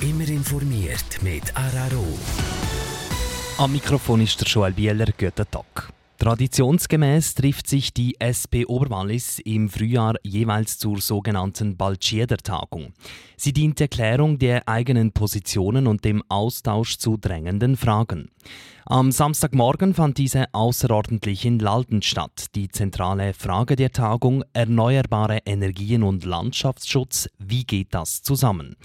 Immer informiert mit Araro. Am Mikrofon ist der Joel Bieler. Guten Tag. Traditionsgemäß trifft sich die SP Oberwallis im Frühjahr jeweils zur sogenannten Balchieder-Tagung. Sie dient der Klärung der eigenen Positionen und dem Austausch zu drängenden Fragen. Am Samstagmorgen fand diese außerordentlich in Lalden statt. Die zentrale Frage der Tagung erneuerbare Energien und Landschaftsschutz, wie geht das zusammen?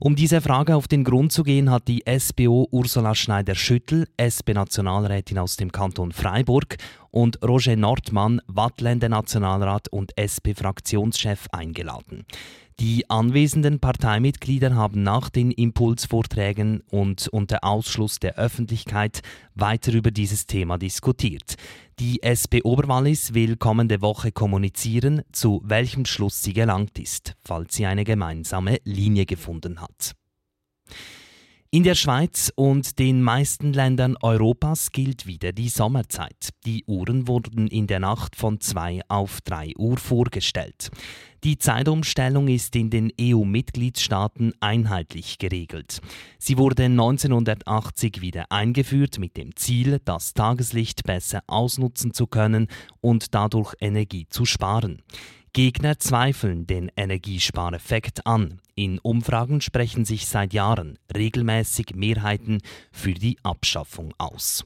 Um diese Frage auf den Grund zu gehen, hat die SBO Ursula Schneider-Schüttel, SP-Nationalrätin aus dem Kanton Freiburg, und Roger Nordmann, Wattländer Nationalrat und SP-Fraktionschef eingeladen. Die anwesenden Parteimitglieder haben nach den Impulsvorträgen und unter Ausschluss der Öffentlichkeit weiter über dieses Thema diskutiert. Die SP Oberwallis will kommende Woche kommunizieren, zu welchem Schluss sie gelangt ist, falls sie eine gemeinsame Linie gefunden hat. In der Schweiz und den meisten Ländern Europas gilt wieder die Sommerzeit. Die Uhren wurden in der Nacht von 2 auf 3 Uhr vorgestellt. Die Zeitumstellung ist in den EU-Mitgliedstaaten einheitlich geregelt. Sie wurde 1980 wieder eingeführt mit dem Ziel, das Tageslicht besser ausnutzen zu können und dadurch Energie zu sparen. Gegner zweifeln den Energiespareffekt an. In Umfragen sprechen sich seit Jahren regelmäßig Mehrheiten für die Abschaffung aus.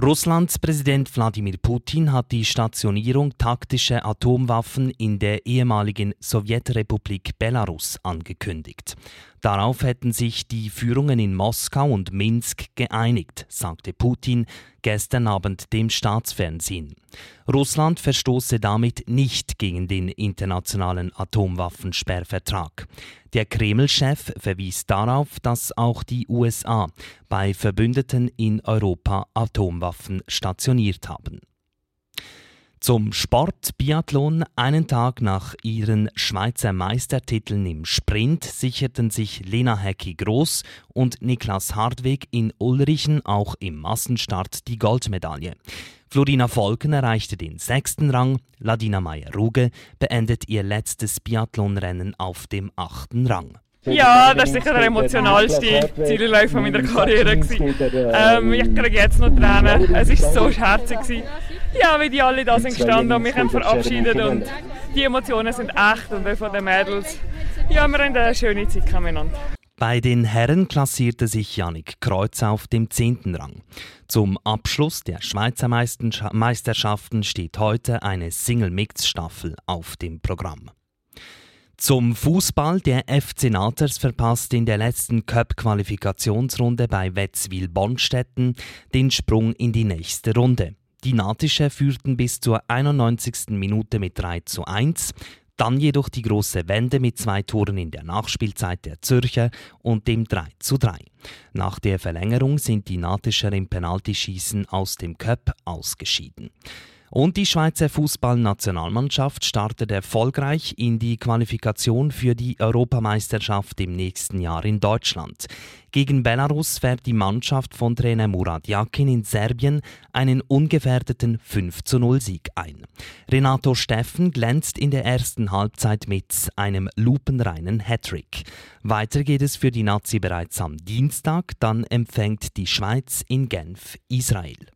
Russlands Präsident Wladimir Putin hat die Stationierung taktischer Atomwaffen in der ehemaligen Sowjetrepublik Belarus angekündigt. Darauf hätten sich die Führungen in Moskau und Minsk geeinigt, sagte Putin gestern Abend dem Staatsfernsehen. Russland verstoße damit nicht gegen den internationalen Atomwaffensperrvertrag. Der Kreml-Chef verwies darauf, dass auch die USA bei Verbündeten in Europa Atomwaffen stationiert haben. Zum Sport Biathlon. Einen Tag nach ihren Schweizer Meistertiteln im Sprint sicherten sich Lena Hecki Groß und Niklas Hartweg in Ulrichen auch im Massenstart die Goldmedaille. Florina Volken erreichte den sechsten Rang, Ladina Meyer-Ruge beendet ihr letztes Biathlonrennen auf dem achten Rang. Ja, das war sicher der emotionalste Ziellauf meiner Karriere. Ähm, ich kriege jetzt noch Tränen. Es war so herzig. Ja, wie die alle da sind gestanden und mich haben verabschiedet. Und die Emotionen sind echt und auch von den Mädels. Ja, wir haben eine schöne Zeit miteinander. Bei den Herren klassierte sich Yannick Kreuz auf dem zehnten Rang. Zum Abschluss der Schweizer Meisterschaften steht heute eine Single-Mix-Staffel auf dem Programm. Zum Fußball. Der FC Naters verpasst in der letzten Cup-Qualifikationsrunde bei Wetzwil-Bonstetten den Sprung in die nächste Runde. Die Natische führten bis zur 91. Minute mit 3 zu 1. Dann jedoch die große Wende mit zwei Toren in der Nachspielzeit der Zürcher und dem 3 zu 3. Nach der Verlängerung sind die Natischer im Penaltyschießen aus dem Cup ausgeschieden. Und die Schweizer Fußballnationalmannschaft startet erfolgreich in die Qualifikation für die Europameisterschaft im nächsten Jahr in Deutschland. Gegen Belarus fährt die Mannschaft von Trainer Murat Yakin in Serbien einen ungefährdeten 5 0 Sieg ein. Renato Steffen glänzt in der ersten Halbzeit mit einem lupenreinen Hattrick. Weiter geht es für die Nazi bereits am Dienstag, dann empfängt die Schweiz in Genf Israel.